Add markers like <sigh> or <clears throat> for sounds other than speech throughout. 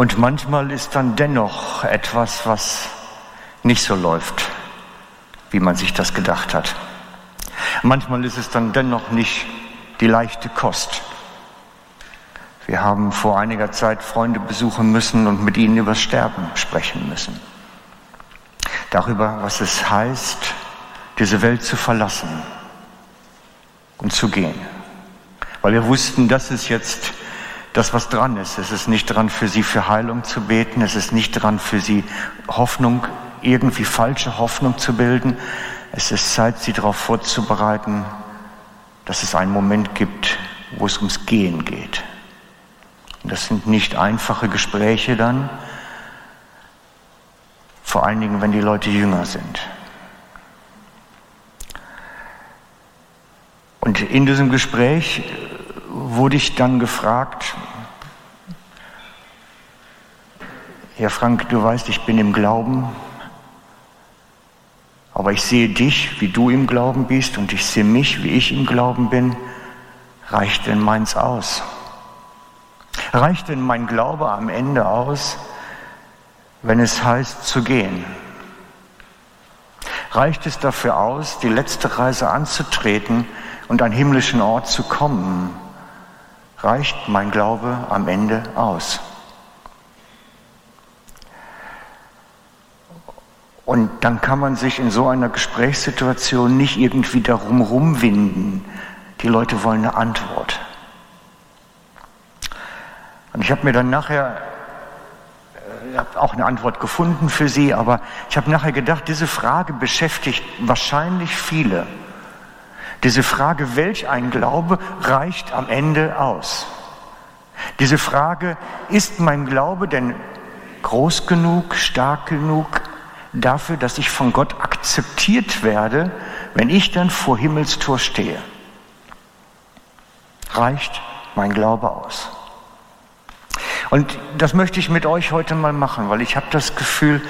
Und manchmal ist dann dennoch etwas, was nicht so läuft, wie man sich das gedacht hat. Manchmal ist es dann dennoch nicht die leichte Kost. Wir haben vor einiger Zeit Freunde besuchen müssen und mit ihnen über Sterben sprechen müssen. Darüber, was es heißt, diese Welt zu verlassen und zu gehen. Weil wir wussten, das ist jetzt das, was dran ist. Es ist nicht dran, für sie für Heilung zu beten. Es ist nicht dran, für sie Hoffnung, irgendwie falsche Hoffnung zu bilden. Es ist Zeit, sie darauf vorzubereiten, dass es einen Moment gibt, wo es ums Gehen geht. Und das sind nicht einfache Gespräche dann, vor allen Dingen, wenn die Leute jünger sind. Und in diesem Gespräch wurde ich dann gefragt, Herr Frank, du weißt, ich bin im Glauben, aber ich sehe dich, wie du im Glauben bist, und ich sehe mich, wie ich im Glauben bin. Reicht denn meins aus? Reicht denn mein Glaube am Ende aus, wenn es heißt zu gehen? Reicht es dafür aus, die letzte Reise anzutreten und an himmlischen Ort zu kommen? Reicht mein Glaube am Ende aus? Und dann kann man sich in so einer Gesprächssituation nicht irgendwie darum rumwinden. Die Leute wollen eine Antwort. Und ich habe mir dann nachher ich äh, auch eine Antwort gefunden für Sie, aber ich habe nachher gedacht, diese Frage beschäftigt wahrscheinlich viele. Diese Frage, welch ein Glaube reicht am Ende aus? Diese Frage, ist mein Glaube denn groß genug, stark genug, dafür, dass ich von Gott akzeptiert werde, wenn ich dann vor Himmelstor stehe. Reicht mein Glaube aus? Und das möchte ich mit euch heute mal machen, weil ich habe das Gefühl,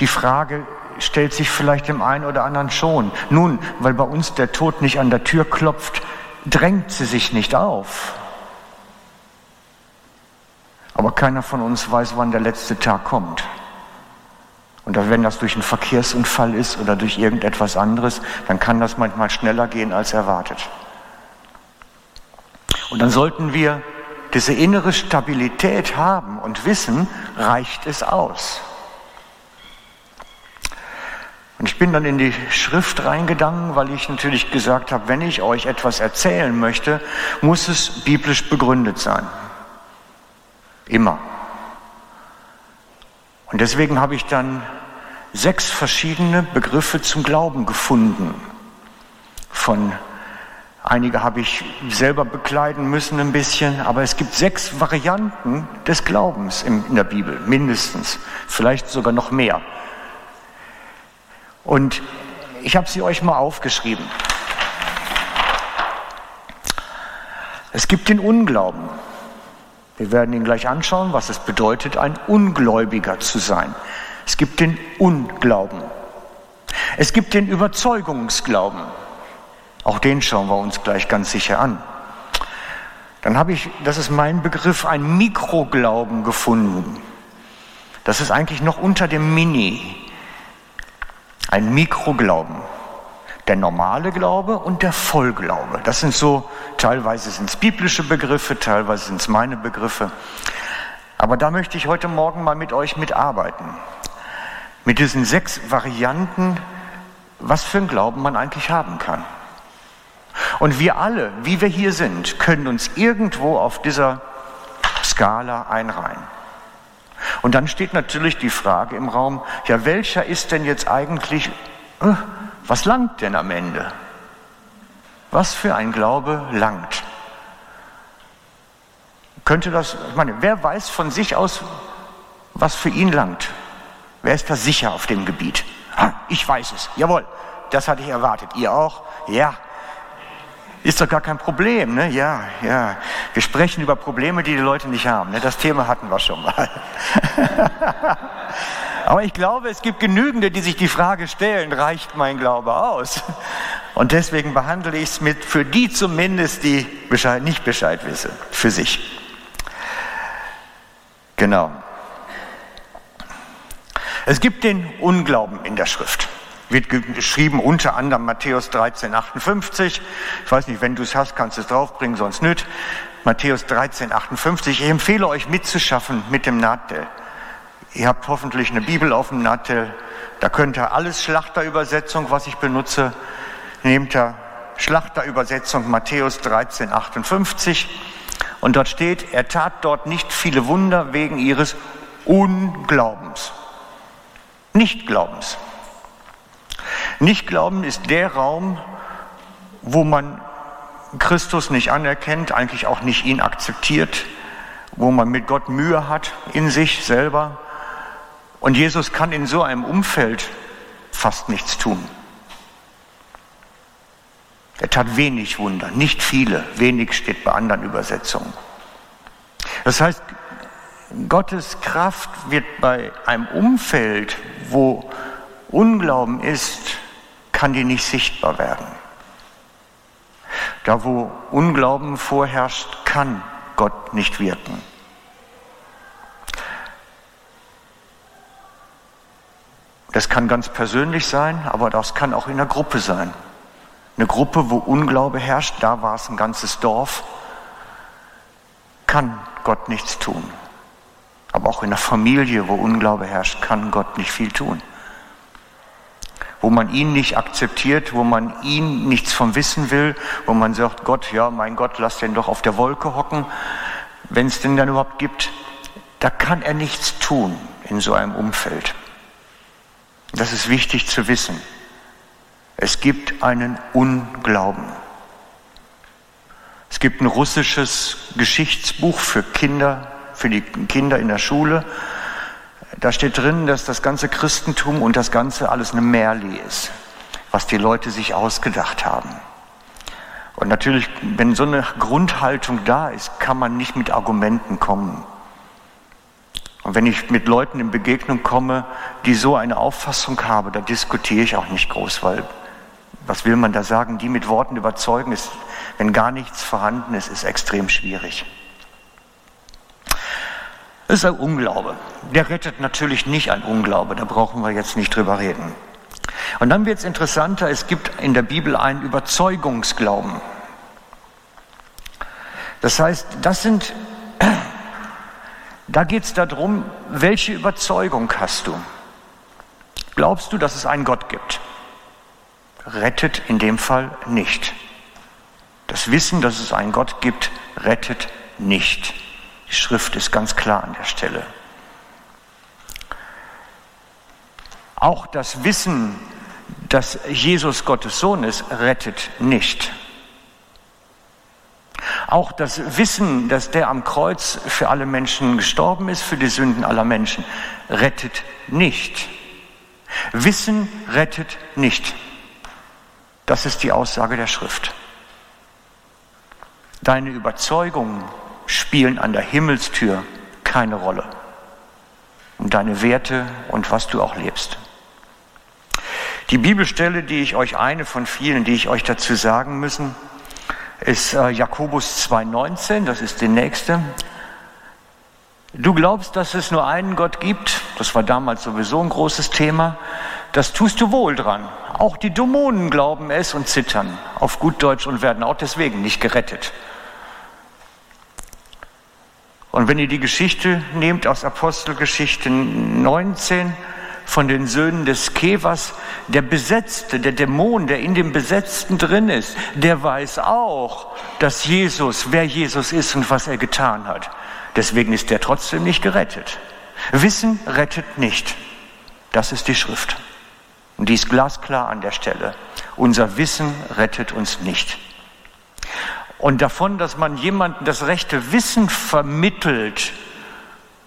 die Frage stellt sich vielleicht dem einen oder anderen schon. Nun, weil bei uns der Tod nicht an der Tür klopft, drängt sie sich nicht auf. Aber keiner von uns weiß, wann der letzte Tag kommt. Und wenn das durch einen Verkehrsunfall ist oder durch irgendetwas anderes, dann kann das manchmal schneller gehen als erwartet. Und dann sollten wir diese innere Stabilität haben und wissen, reicht es aus. Und ich bin dann in die Schrift reingegangen, weil ich natürlich gesagt habe, wenn ich euch etwas erzählen möchte, muss es biblisch begründet sein. Immer. Und deswegen habe ich dann sechs verschiedene Begriffe zum Glauben gefunden. Von einige habe ich selber bekleiden müssen ein bisschen, aber es gibt sechs Varianten des Glaubens in der Bibel, mindestens, vielleicht sogar noch mehr. Und ich habe sie euch mal aufgeschrieben. Es gibt den Unglauben. Wir werden ihn gleich anschauen, was es bedeutet, ein Ungläubiger zu sein. Es gibt den Unglauben. Es gibt den Überzeugungsglauben. Auch den schauen wir uns gleich ganz sicher an. Dann habe ich, das ist mein Begriff, ein Mikroglauben gefunden. Das ist eigentlich noch unter dem Mini. Ein Mikroglauben der normale Glaube und der Vollglaube. Das sind so, teilweise sind es biblische Begriffe, teilweise sind es meine Begriffe. Aber da möchte ich heute Morgen mal mit euch mitarbeiten. Mit diesen sechs Varianten, was für einen Glauben man eigentlich haben kann. Und wir alle, wie wir hier sind, können uns irgendwo auf dieser Skala einreihen. Und dann steht natürlich die Frage im Raum, ja, welcher ist denn jetzt eigentlich äh, was langt denn am Ende? Was für ein Glaube langt? Könnte das, ich meine, wer weiß von sich aus, was für ihn langt? Wer ist da sicher auf dem Gebiet? Ha, ich weiß es. Jawohl, das hatte ich erwartet. Ihr auch? Ja. Ist doch gar kein Problem, ne? Ja, ja. Wir sprechen über Probleme, die die Leute nicht haben. Ne? Das Thema hatten wir schon mal. <laughs> Aber ich glaube, es gibt genügende, die sich die Frage stellen, reicht mein Glaube aus? Und deswegen behandle ich es mit für die zumindest, die Bescheid, nicht Bescheid wissen, für sich. Genau. Es gibt den Unglauben in der Schrift. Wird geschrieben unter anderem Matthäus 13, 58. Ich weiß nicht, wenn du es hast, kannst du es draufbringen, sonst nicht. Matthäus 13, 58. Ich empfehle euch mitzuschaffen mit dem Nadel. Ihr habt hoffentlich eine Bibel auf dem Nadel. Da könnt ihr alles Schlachterübersetzung, was ich benutze, nehmt ihr Schlachterübersetzung Matthäus 13, 58. Und dort steht, er tat dort nicht viele Wunder wegen ihres Unglaubens. Nichtglaubens. Nichtglauben ist der Raum, wo man Christus nicht anerkennt, eigentlich auch nicht ihn akzeptiert, wo man mit Gott Mühe hat in sich selber. Und Jesus kann in so einem Umfeld fast nichts tun. Er tat wenig Wunder, nicht viele, wenig steht bei anderen Übersetzungen. Das heißt, Gottes Kraft wird bei einem Umfeld, wo Unglauben ist, kann die nicht sichtbar werden. Da wo Unglauben vorherrscht, kann Gott nicht wirken. Das kann ganz persönlich sein, aber das kann auch in der Gruppe sein. Eine Gruppe, wo Unglaube herrscht, da war es ein ganzes Dorf, kann Gott nichts tun. Aber auch in der Familie, wo Unglaube herrscht, kann Gott nicht viel tun. Wo man ihn nicht akzeptiert, wo man ihn nichts vom Wissen will, wo man sagt, Gott, ja, mein Gott, lass den doch auf der Wolke hocken, wenn es den dann überhaupt gibt, da kann er nichts tun in so einem Umfeld. Das ist wichtig zu wissen. Es gibt einen Unglauben. Es gibt ein russisches Geschichtsbuch für Kinder, für die Kinder in der Schule. Da steht drin, dass das ganze Christentum und das Ganze alles eine Märli ist, was die Leute sich ausgedacht haben. Und natürlich, wenn so eine Grundhaltung da ist, kann man nicht mit Argumenten kommen. Und wenn ich mit Leuten in Begegnung komme, die so eine Auffassung haben, da diskutiere ich auch nicht groß, weil was will man da sagen? Die mit Worten überzeugen, ist, wenn gar nichts vorhanden ist, ist extrem schwierig. Das ist ein Unglaube. Der rettet natürlich nicht ein Unglaube, da brauchen wir jetzt nicht drüber reden. Und dann wird es interessanter, es gibt in der Bibel einen Überzeugungsglauben. Das heißt, das sind <clears throat> da geht es darum, welche Überzeugung hast du? Glaubst du, dass es einen Gott gibt? Rettet in dem Fall nicht. Das Wissen, dass es einen Gott gibt, rettet nicht. Die Schrift ist ganz klar an der Stelle. Auch das Wissen, dass Jesus Gottes Sohn ist, rettet nicht. Auch das Wissen, dass der am Kreuz für alle Menschen gestorben ist, für die Sünden aller Menschen, rettet nicht. Wissen rettet nicht. Das ist die Aussage der Schrift. Deine Überzeugungen spielen an der Himmelstür keine Rolle. Und deine Werte und was du auch lebst. Die Bibelstelle, die ich euch, eine von vielen, die ich euch dazu sagen müssen, ist äh, Jakobus 2,19, das ist die nächste. Du glaubst, dass es nur einen Gott gibt, das war damals sowieso ein großes Thema, das tust du wohl dran. Auch die Dämonen glauben es und zittern auf gut Deutsch und werden auch deswegen nicht gerettet. Und wenn ihr die Geschichte nehmt aus Apostelgeschichte 19, von den Söhnen des Kevers, der Besetzte, der Dämon, der in dem Besetzten drin ist, der weiß auch, dass Jesus, wer Jesus ist und was er getan hat. Deswegen ist der trotzdem nicht gerettet. Wissen rettet nicht. Das ist die Schrift. Und die ist glasklar an der Stelle. Unser Wissen rettet uns nicht. Und davon, dass man jemandem das rechte Wissen vermittelt,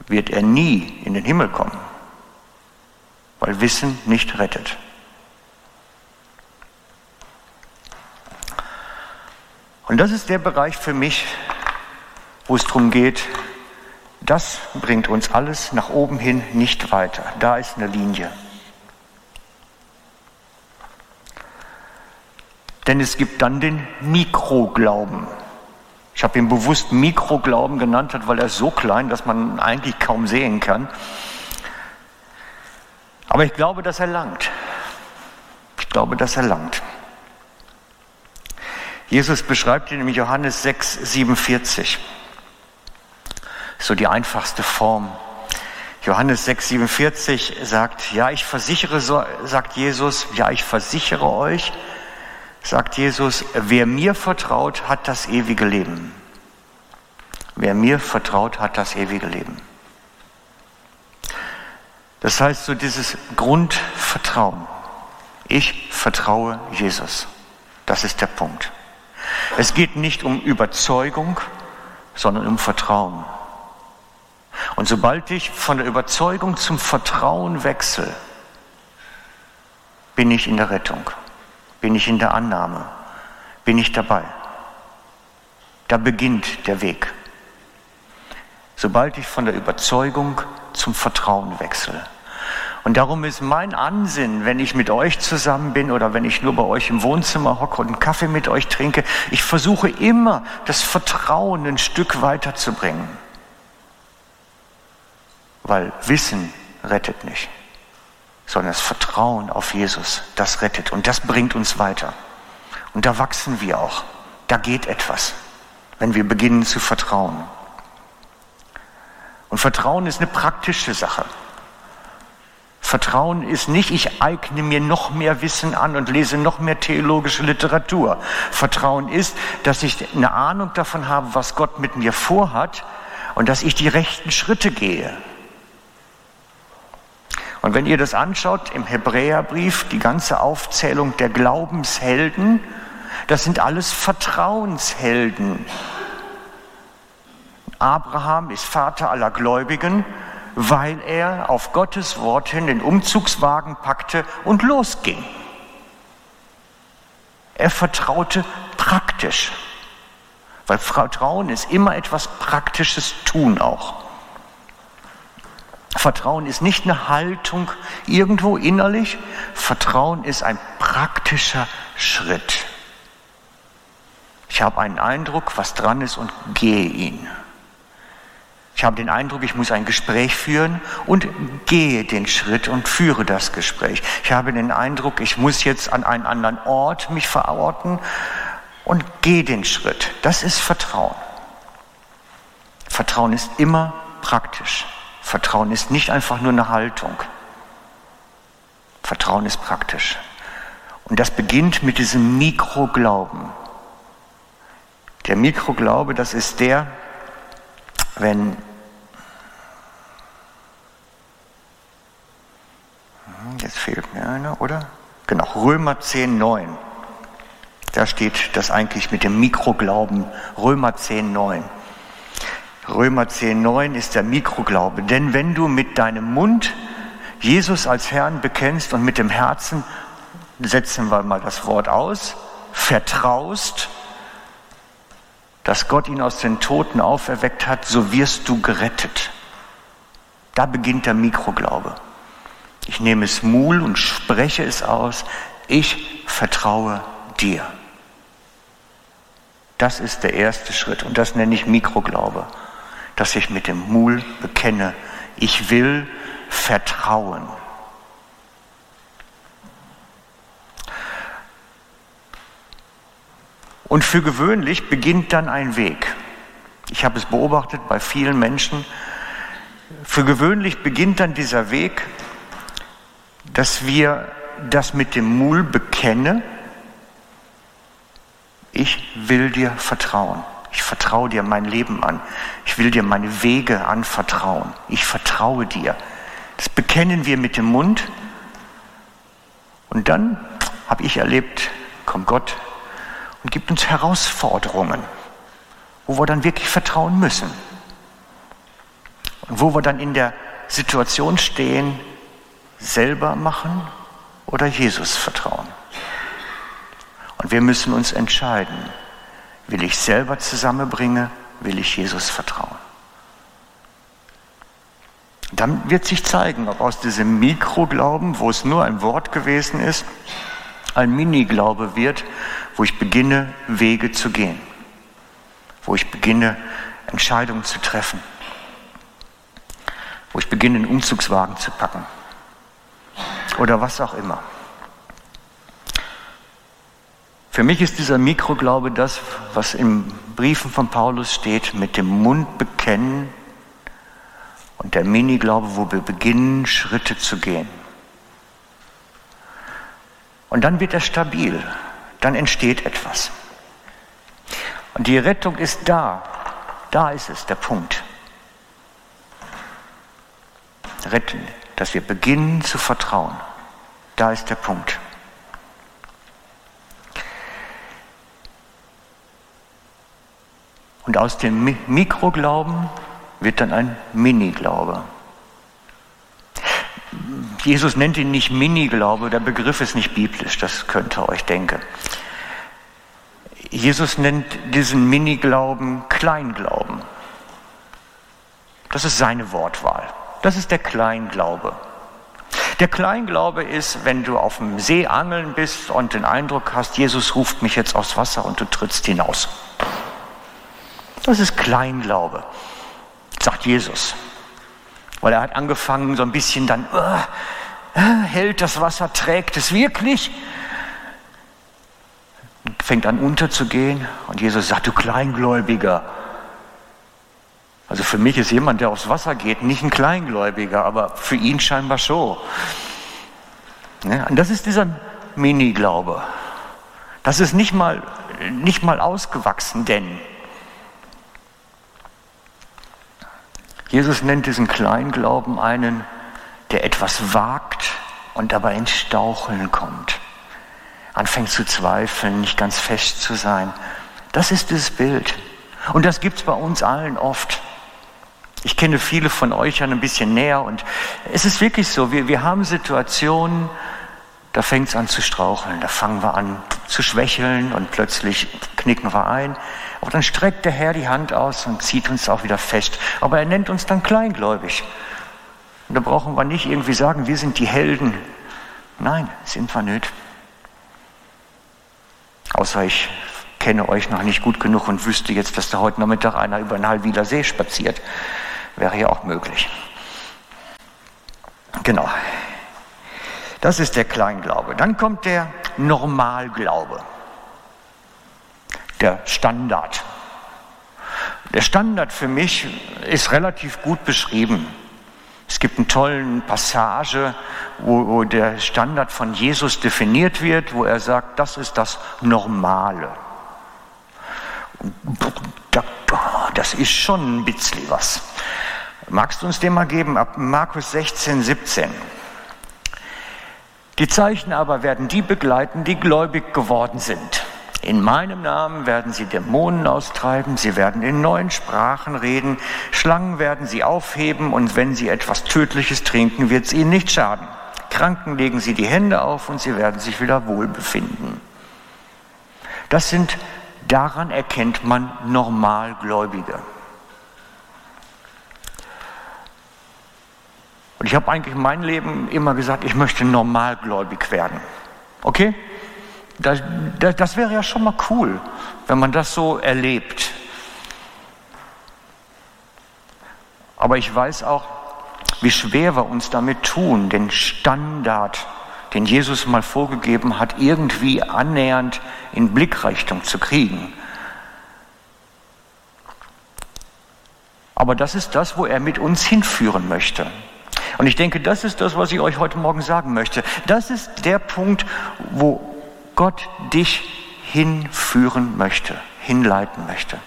wird er nie in den Himmel kommen weil Wissen nicht rettet. Und das ist der Bereich für mich, wo es darum geht, das bringt uns alles nach oben hin nicht weiter. Da ist eine Linie. Denn es gibt dann den Mikroglauben. Ich habe ihn bewusst Mikroglauben genannt, weil er so klein, dass man eigentlich kaum sehen kann. Aber ich glaube, dass er langt. Ich glaube, dass er langt. Jesus beschreibt ihn in Johannes 6, 47. So die einfachste Form. Johannes 6, 47 sagt, ja, ich versichere, sagt Jesus, ja, ich versichere euch, sagt Jesus, wer mir vertraut, hat das ewige Leben. Wer mir vertraut, hat das ewige Leben. Das heißt, so dieses Grundvertrauen. Ich vertraue Jesus. Das ist der Punkt. Es geht nicht um Überzeugung, sondern um Vertrauen. Und sobald ich von der Überzeugung zum Vertrauen wechsle, bin ich in der Rettung, bin ich in der Annahme, bin ich dabei. Da beginnt der Weg. Sobald ich von der Überzeugung zum Vertrauen wechsle. Und darum ist mein Ansinnen, wenn ich mit euch zusammen bin oder wenn ich nur bei euch im Wohnzimmer hocke und einen Kaffee mit euch trinke, ich versuche immer, das Vertrauen ein Stück weiterzubringen. Weil Wissen rettet nicht, sondern das Vertrauen auf Jesus, das rettet und das bringt uns weiter. Und da wachsen wir auch. Da geht etwas, wenn wir beginnen zu vertrauen. Und Vertrauen ist eine praktische Sache. Vertrauen ist nicht, ich eigne mir noch mehr Wissen an und lese noch mehr theologische Literatur. Vertrauen ist, dass ich eine Ahnung davon habe, was Gott mit mir vorhat und dass ich die rechten Schritte gehe. Und wenn ihr das anschaut im Hebräerbrief, die ganze Aufzählung der Glaubenshelden, das sind alles Vertrauenshelden. Abraham ist Vater aller Gläubigen weil er auf Gottes Wort hin den Umzugswagen packte und losging. Er vertraute praktisch, weil Vertrauen ist immer etwas Praktisches tun auch. Vertrauen ist nicht eine Haltung irgendwo innerlich, Vertrauen ist ein praktischer Schritt. Ich habe einen Eindruck, was dran ist und gehe ihn. Ich habe den Eindruck, ich muss ein Gespräch führen und gehe den Schritt und führe das Gespräch. Ich habe den Eindruck, ich muss jetzt an einen anderen Ort mich verorten und gehe den Schritt. Das ist Vertrauen. Vertrauen ist immer praktisch. Vertrauen ist nicht einfach nur eine Haltung. Vertrauen ist praktisch. Und das beginnt mit diesem Mikroglauben. Der Mikroglaube, das ist der, wenn hm, jetzt fehlt mir einer, oder? Genau, Römer 10, 9. Da steht das eigentlich mit dem Mikroglauben. Römer 10, 9. Römer 10, 9 ist der Mikroglaube. Denn wenn du mit deinem Mund Jesus als Herrn bekennst und mit dem Herzen, setzen wir mal das Wort aus, vertraust, dass Gott ihn aus den Toten auferweckt hat, so wirst du gerettet. Da beginnt der Mikroglaube. Ich nehme es Mul und spreche es aus. Ich vertraue dir. Das ist der erste Schritt und das nenne ich Mikroglaube, dass ich mit dem Mul bekenne, ich will vertrauen. Und für gewöhnlich beginnt dann ein Weg. Ich habe es beobachtet bei vielen Menschen. Für gewöhnlich beginnt dann dieser Weg, dass wir das mit dem Mul bekenne. Ich will dir vertrauen. Ich vertraue dir mein Leben an. Ich will dir meine Wege anvertrauen. Ich vertraue dir. Das bekennen wir mit dem Mund. Und dann habe ich erlebt, kommt Gott und gibt uns Herausforderungen, wo wir dann wirklich vertrauen müssen. Und wo wir dann in der Situation stehen, selber machen oder Jesus vertrauen. Und wir müssen uns entscheiden, will ich selber zusammenbringen, will ich Jesus vertrauen. Dann wird sich zeigen, ob aus diesem Mikroglauben, wo es nur ein Wort gewesen ist, ein Mini-Glaube wird, wo ich beginne, Wege zu gehen, wo ich beginne, Entscheidungen zu treffen, wo ich beginne, einen Umzugswagen zu packen, oder was auch immer. Für mich ist dieser Mikroglaube das, was in Briefen von Paulus steht, mit dem Mund bekennen und der Miniglaube, wo wir beginnen, Schritte zu gehen. Und dann wird er stabil, dann entsteht etwas. Und die Rettung ist da, da ist es, der Punkt. Retten, dass wir beginnen zu vertrauen. Da ist der Punkt. Und aus dem Mikroglauben wird dann ein Miniglaube. Jesus nennt ihn nicht Miniglaube, der Begriff ist nicht biblisch, das könnt ihr euch denken. Jesus nennt diesen Miniglauben Kleinglauben. Das ist seine Wortwahl. Das ist der Kleinglaube. Der Kleinglaube ist, wenn du auf dem See angeln bist und den Eindruck hast, Jesus ruft mich jetzt aufs Wasser und du trittst hinaus. Das ist Kleinglaube, sagt Jesus. Weil er hat angefangen, so ein bisschen dann, uh, hält das Wasser, trägt es wirklich? Fängt an unterzugehen und Jesus sagt, du Kleingläubiger, also für mich ist jemand, der aufs Wasser geht, nicht ein Kleingläubiger, aber für ihn scheinbar schon. Und das ist dieser Mini-Glaube. Das ist nicht mal, nicht mal ausgewachsen, denn Jesus nennt diesen Kleinglauben einen, der etwas wagt und dabei ins Staucheln kommt, anfängt zu zweifeln, nicht ganz fest zu sein. Das ist das Bild. Und das gibt es bei uns allen oft. Ich kenne viele von euch ja ein bisschen näher und es ist wirklich so, wir, wir haben Situationen, da fängt es an zu straucheln, da fangen wir an zu schwächeln und plötzlich knicken wir ein. Aber dann streckt der Herr die Hand aus und zieht uns auch wieder fest. Aber er nennt uns dann kleingläubig. Und da brauchen wir nicht irgendwie sagen, wir sind die Helden. Nein, sind wir nicht. Außer ich kenne euch noch nicht gut genug und wüsste jetzt, dass da heute Nachmittag einer über den Halwiler See spaziert. Wäre ja auch möglich. Genau. Das ist der Kleinglaube. Dann kommt der Normalglaube. Der Standard. Der Standard für mich ist relativ gut beschrieben. Es gibt eine tolle Passage, wo, wo, der Standard von Jesus definiert wird, wo er sagt, das ist das Normale. Das ist schon ein bisschen was. Magst du uns den mal geben ab Markus 16, 17? Die Zeichen aber werden die begleiten, die gläubig geworden sind. In meinem Namen werden sie Dämonen austreiben, sie werden in neuen Sprachen reden, Schlangen werden sie aufheben und wenn sie etwas Tödliches trinken, wird es ihnen nicht schaden. Kranken legen sie die Hände auf und sie werden sich wieder wohlbefinden. Das sind, daran erkennt man Normalgläubige. Und ich habe eigentlich mein Leben immer gesagt, ich möchte normalgläubig werden. Okay? Das, das, das wäre ja schon mal cool, wenn man das so erlebt. Aber ich weiß auch, wie schwer wir uns damit tun, den Standard, den Jesus mal vorgegeben hat, irgendwie annähernd in Blickrichtung zu kriegen. Aber das ist das, wo er mit uns hinführen möchte. Und ich denke, das ist das, was ich euch heute Morgen sagen möchte. Das ist der Punkt, wo Gott dich hinführen möchte, hinleiten möchte.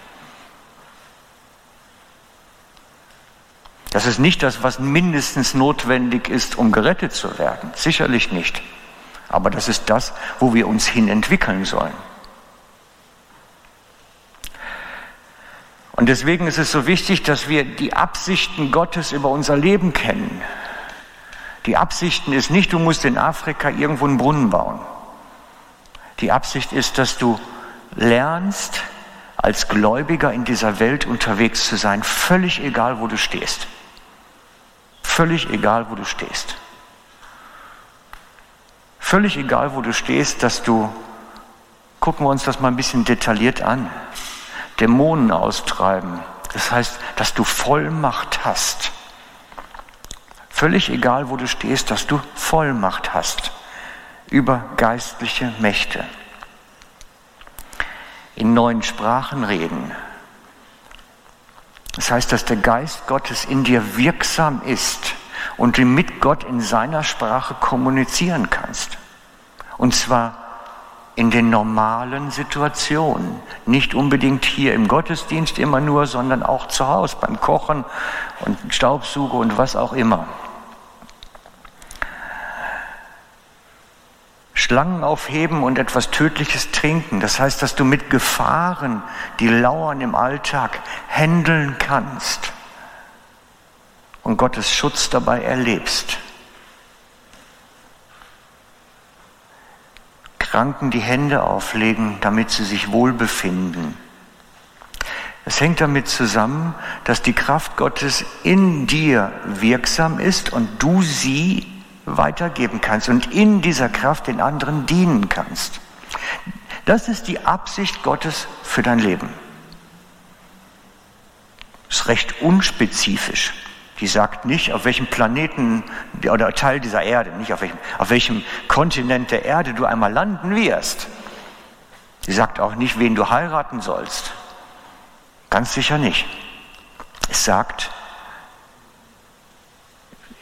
Das ist nicht das, was mindestens notwendig ist, um gerettet zu werden. Sicherlich nicht. Aber das ist das, wo wir uns hin entwickeln sollen. Und deswegen ist es so wichtig, dass wir die Absichten Gottes über unser Leben kennen. Die Absichten ist nicht, du musst in Afrika irgendwo einen Brunnen bauen. Die Absicht ist, dass du lernst, als Gläubiger in dieser Welt unterwegs zu sein, völlig egal, wo du stehst. Völlig egal, wo du stehst. Völlig egal, wo du stehst, dass du, gucken wir uns das mal ein bisschen detailliert an, Dämonen austreiben. Das heißt, dass du Vollmacht hast völlig egal, wo du stehst, dass du Vollmacht hast über geistliche Mächte. In neuen Sprachen reden. Das heißt, dass der Geist Gottes in dir wirksam ist und du mit Gott in seiner Sprache kommunizieren kannst. Und zwar in den normalen Situationen. Nicht unbedingt hier im Gottesdienst immer nur, sondern auch zu Hause beim Kochen und Staubsuche und was auch immer. Schlangen aufheben und etwas Tödliches trinken. Das heißt, dass du mit Gefahren, die lauern im Alltag, handeln kannst und Gottes Schutz dabei erlebst. Kranken die Hände auflegen, damit sie sich wohlbefinden. Es hängt damit zusammen, dass die Kraft Gottes in dir wirksam ist und du sie weitergeben kannst und in dieser Kraft den anderen dienen kannst. Das ist die Absicht Gottes für dein Leben. Ist recht unspezifisch. Die sagt nicht, auf welchem Planeten oder Teil dieser Erde, nicht auf welchem, auf welchem Kontinent der Erde du einmal landen wirst. Sie sagt auch nicht, wen du heiraten sollst. Ganz sicher nicht. Es sagt,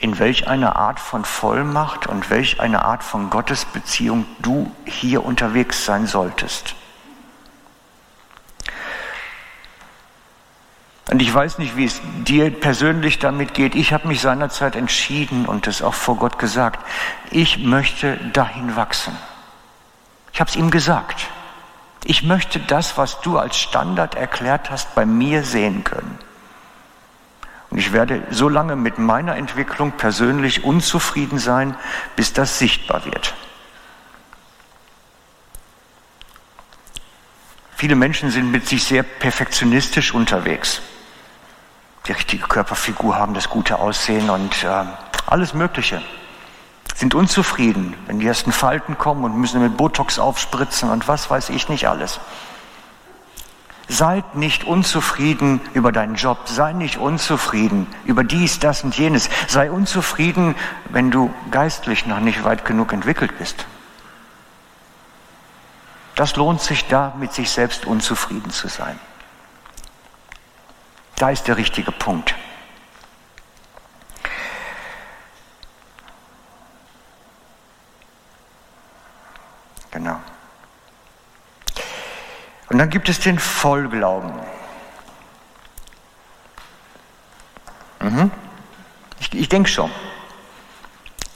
in welch einer Art von Vollmacht und welch eine Art von Gottesbeziehung du hier unterwegs sein solltest. Und ich weiß nicht, wie es dir persönlich damit geht. Ich habe mich seinerzeit entschieden und das auch vor Gott gesagt. Ich möchte dahin wachsen. Ich habe es ihm gesagt. Ich möchte das, was du als Standard erklärt hast, bei mir sehen können. Und ich werde so lange mit meiner Entwicklung persönlich unzufrieden sein, bis das sichtbar wird. Viele Menschen sind mit sich sehr perfektionistisch unterwegs. Die richtige Körperfigur haben, das gute Aussehen und äh, alles Mögliche. Sind unzufrieden, wenn die ersten Falten kommen und müssen mit Botox aufspritzen und was weiß ich nicht alles. Seid nicht unzufrieden über deinen Job, sei nicht unzufrieden über dies, das und jenes. Sei unzufrieden, wenn du geistlich noch nicht weit genug entwickelt bist. Das lohnt sich da, mit sich selbst unzufrieden zu sein. Da ist der richtige Punkt. Genau. Und dann gibt es den Vollglauben. Mhm. Ich, ich denke schon.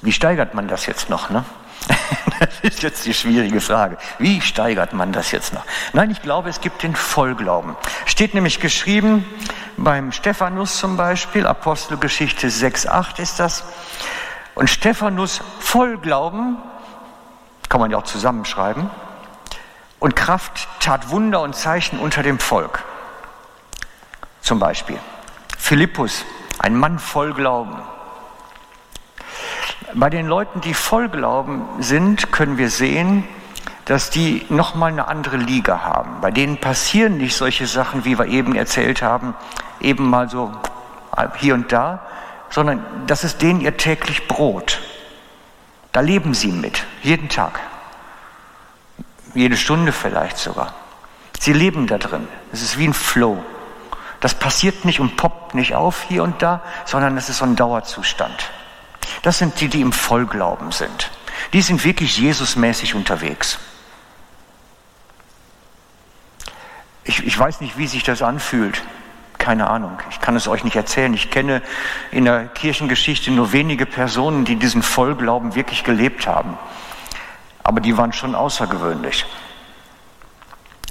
Wie steigert man das jetzt noch? Ne? <laughs> Das ist jetzt die schwierige Frage. Wie steigert man das jetzt noch? Nein, ich glaube, es gibt den Vollglauben. Steht nämlich geschrieben beim Stephanus zum Beispiel, Apostelgeschichte 6,8 ist das. Und Stephanus Vollglauben, kann man ja auch zusammenschreiben, und Kraft tat Wunder und Zeichen unter dem Volk. Zum Beispiel Philippus, ein Mann voll Glauben. Bei den Leuten, die voll Glauben sind, können wir sehen, dass die nochmal eine andere Liga haben. Bei denen passieren nicht solche Sachen, wie wir eben erzählt haben, eben mal so hier und da, sondern das ist denen ihr täglich Brot. Da leben sie mit, jeden Tag jede Stunde vielleicht sogar. Sie leben da drin. Es ist wie ein Flow. Das passiert nicht und poppt nicht auf hier und da, sondern es ist so ein Dauerzustand. Das sind die, die im Vollglauben sind. Die sind wirklich Jesusmäßig unterwegs. Ich, ich weiß nicht, wie sich das anfühlt. Keine Ahnung. Ich kann es euch nicht erzählen. Ich kenne in der Kirchengeschichte nur wenige Personen, die diesen Vollglauben wirklich gelebt haben aber die waren schon außergewöhnlich.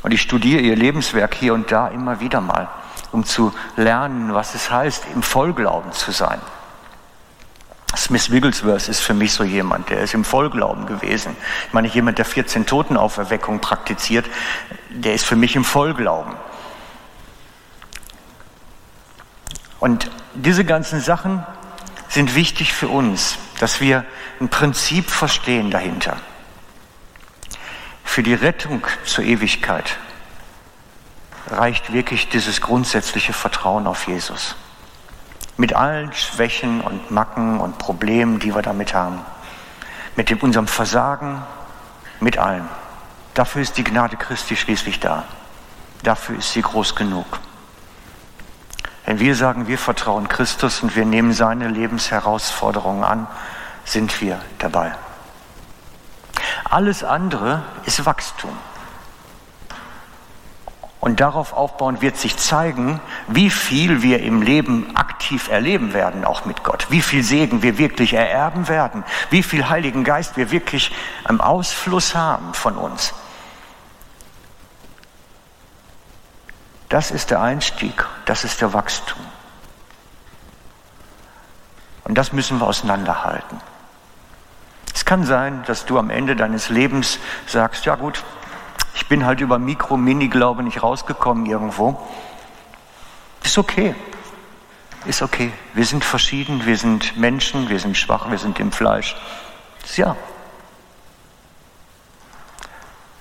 Und ich studiere ihr Lebenswerk hier und da immer wieder mal, um zu lernen, was es heißt, im Vollglauben zu sein. Smith Wigglesworth ist für mich so jemand, der ist im Vollglauben gewesen. Ich meine, jemand, der 14 Totenauferweckung praktiziert, der ist für mich im Vollglauben. Und diese ganzen Sachen sind wichtig für uns, dass wir ein Prinzip verstehen dahinter für die Rettung zur Ewigkeit reicht wirklich dieses grundsätzliche Vertrauen auf Jesus. Mit allen Schwächen und Macken und Problemen, die wir damit haben. Mit dem, unserem Versagen, mit allem. Dafür ist die Gnade Christi schließlich da. Dafür ist sie groß genug. Wenn wir sagen, wir vertrauen Christus und wir nehmen seine Lebensherausforderungen an, sind wir dabei. Alles andere ist Wachstum. Und darauf aufbauend wird sich zeigen, wie viel wir im Leben aktiv erleben werden, auch mit Gott. Wie viel Segen wir wirklich ererben werden. Wie viel Heiligen Geist wir wirklich im Ausfluss haben von uns. Das ist der Einstieg, das ist der Wachstum. Und das müssen wir auseinanderhalten. Kann sein, dass du am Ende deines Lebens sagst, ja gut, ich bin halt über Mikro-Mini-Glaube nicht rausgekommen irgendwo. Ist okay. Ist okay. Wir sind verschieden, wir sind Menschen, wir sind schwach, wir sind im Fleisch. Ja.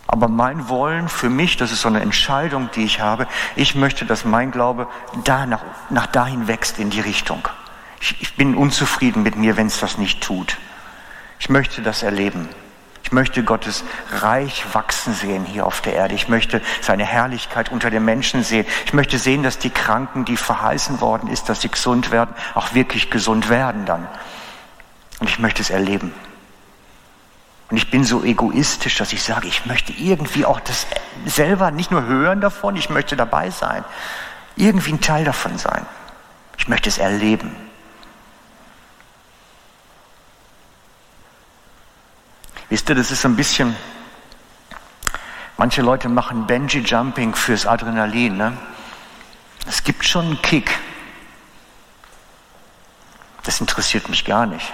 Aber mein Wollen für mich, das ist so eine Entscheidung, die ich habe, ich möchte, dass mein Glaube da nach, nach dahin wächst in die Richtung. Ich, ich bin unzufrieden mit mir, wenn es das nicht tut. Ich möchte das erleben. Ich möchte Gottes Reich wachsen sehen hier auf der Erde. Ich möchte seine Herrlichkeit unter den Menschen sehen. Ich möchte sehen, dass die Kranken, die verheißen worden ist, dass sie gesund werden, auch wirklich gesund werden dann. Und ich möchte es erleben. Und ich bin so egoistisch, dass ich sage, ich möchte irgendwie auch das selber nicht nur hören davon, ich möchte dabei sein. Irgendwie ein Teil davon sein. Ich möchte es erleben. Wisst ihr, das ist ein bisschen, manche Leute machen Bungee-Jumping fürs Adrenalin. Ne? Es gibt schon einen Kick. Das interessiert mich gar nicht.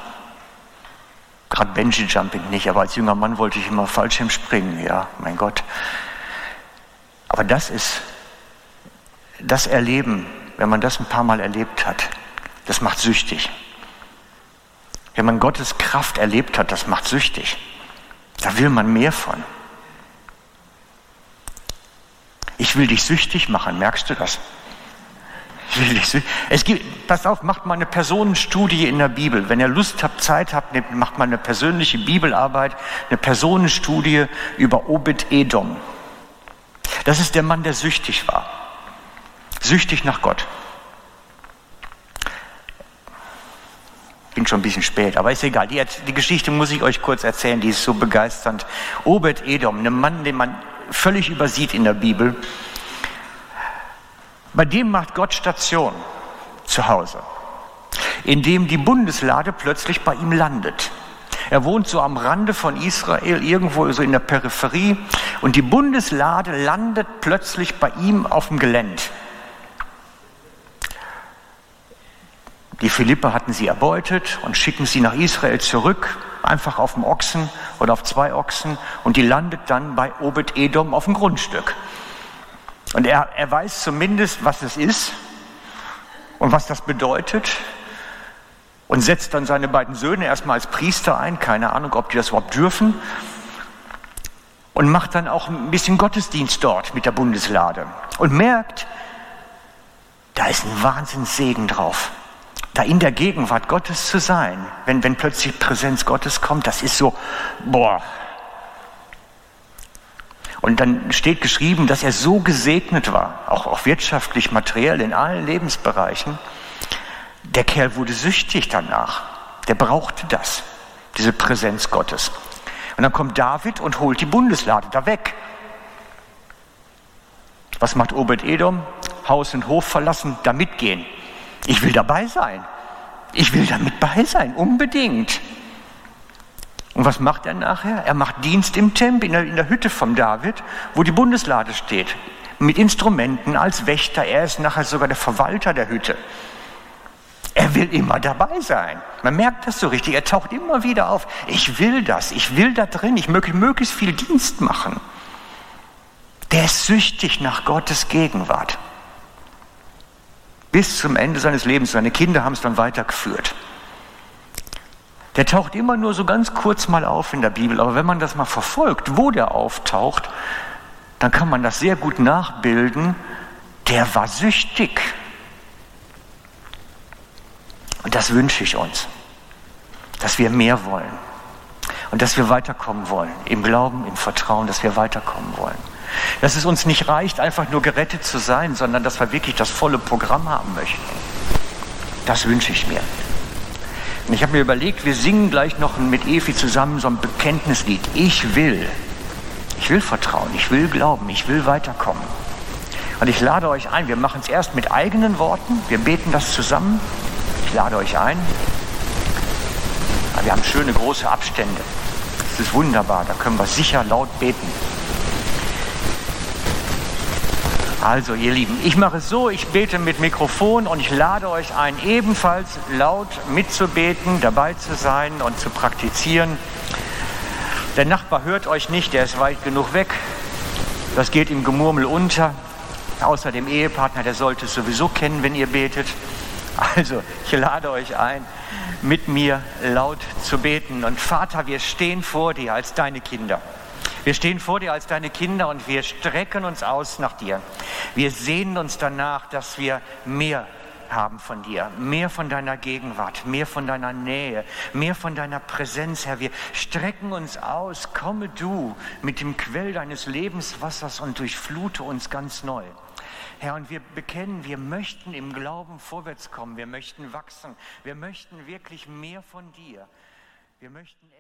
Gerade Bungee-Jumping nicht, aber als junger Mann wollte ich immer Fallschirm springen. Ja, mein Gott. Aber das ist, das Erleben, wenn man das ein paar Mal erlebt hat, das macht süchtig. Wenn man Gottes Kraft erlebt hat, das macht süchtig. Da will man mehr von. Ich will dich süchtig machen, merkst du das? Ich will dich. Es gibt, pass auf, macht mal eine Personenstudie in der Bibel. Wenn ihr Lust habt, Zeit habt, macht mal eine persönliche Bibelarbeit, eine Personenstudie über Obed Edom. Das ist der Mann, der süchtig war. Süchtig nach Gott. Bin schon ein bisschen spät, aber ist egal. Die, die, Geschichte muss ich euch kurz erzählen, die ist so begeisternd. Obed Edom, ein Mann, den man völlig übersieht in der Bibel. Bei dem macht Gott Station zu Hause, indem die Bundeslade plötzlich bei ihm landet. Er wohnt so am Rande von Israel, irgendwo so in der Peripherie, und die Bundeslade landet plötzlich bei ihm auf dem Gelände. Die Philipper hatten sie erbeutet und schicken sie nach Israel zurück, einfach auf dem Ochsen oder auf zwei Ochsen, und die landet dann bei Obed Edom auf dem Grundstück. Und er, er weiß zumindest, was es ist und was das bedeutet und setzt dann seine beiden Söhne erstmal als Priester ein, keine Ahnung, ob die das überhaupt dürfen, und macht dann auch ein bisschen Gottesdienst dort mit der Bundeslade und merkt, da ist ein Wahnsinnssegen drauf da in der Gegenwart Gottes zu sein, wenn, wenn plötzlich Präsenz Gottes kommt, das ist so, boah. Und dann steht geschrieben, dass er so gesegnet war, auch, auch wirtschaftlich, materiell, in allen Lebensbereichen. Der Kerl wurde süchtig danach. Der brauchte das, diese Präsenz Gottes. Und dann kommt David und holt die Bundeslade da weg. Was macht Obed Edom? Haus und Hof verlassen, da mitgehen. Ich will dabei sein. Ich will damit bei sein, unbedingt. Und was macht er nachher? Er macht Dienst im Tempel, in der, in der Hütte von David, wo die Bundeslade steht, mit Instrumenten als Wächter. Er ist nachher sogar der Verwalter der Hütte. Er will immer dabei sein. Man merkt das so richtig. Er taucht immer wieder auf. Ich will das. Ich will da drin. Ich möchte möglichst viel Dienst machen. Der ist süchtig nach Gottes Gegenwart bis zum Ende seines Lebens. Seine Kinder haben es dann weitergeführt. Der taucht immer nur so ganz kurz mal auf in der Bibel, aber wenn man das mal verfolgt, wo der auftaucht, dann kann man das sehr gut nachbilden. Der war süchtig. Das wünsche ich uns, dass wir mehr wollen und dass wir weiterkommen wollen, im Glauben, im Vertrauen, dass wir weiterkommen wollen. Dass es uns nicht reicht, einfach nur gerettet zu sein, sondern dass wir wirklich das volle Programm haben möchten. Das wünsche ich mir. Und ich habe mir überlegt, wir singen gleich noch mit Efi zusammen so ein Bekenntnislied. Ich will. Ich will vertrauen, ich will glauben, ich will weiterkommen. Und ich lade euch ein, wir machen es erst mit eigenen Worten, wir beten das zusammen. Ich lade euch ein. wir haben schöne große Abstände. Das ist wunderbar, da können wir sicher laut beten. Also, ihr Lieben, ich mache es so, ich bete mit Mikrofon und ich lade euch ein, ebenfalls laut mitzubeten, dabei zu sein und zu praktizieren. Der Nachbar hört euch nicht, der ist weit genug weg. Das geht im Gemurmel unter. Außer dem Ehepartner, der sollte es sowieso kennen, wenn ihr betet. Also, ich lade euch ein, mit mir laut zu beten. Und Vater, wir stehen vor dir als deine Kinder. Wir stehen vor dir als deine Kinder und wir strecken uns aus nach dir. Wir sehnen uns danach, dass wir mehr haben von dir, mehr von deiner Gegenwart, mehr von deiner Nähe, mehr von deiner Präsenz, Herr. Wir strecken uns aus, komme du mit dem Quell deines Lebenswassers und durchflute uns ganz neu. Herr, und wir bekennen, wir möchten im Glauben vorwärts kommen, wir möchten wachsen, wir möchten wirklich mehr von dir, wir möchten.